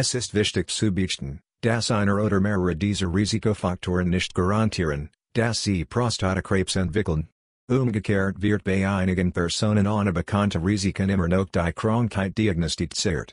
Es ist wichtig zu beachten, dass einer oder mehrere dieser Risikofaktoren nicht garantieren, dass sie Prostatakrebs entwickeln. Umgekehrt wird bei einigen Personen ohne bekannte Risiken immer noch die Krankheit diagnostiziert.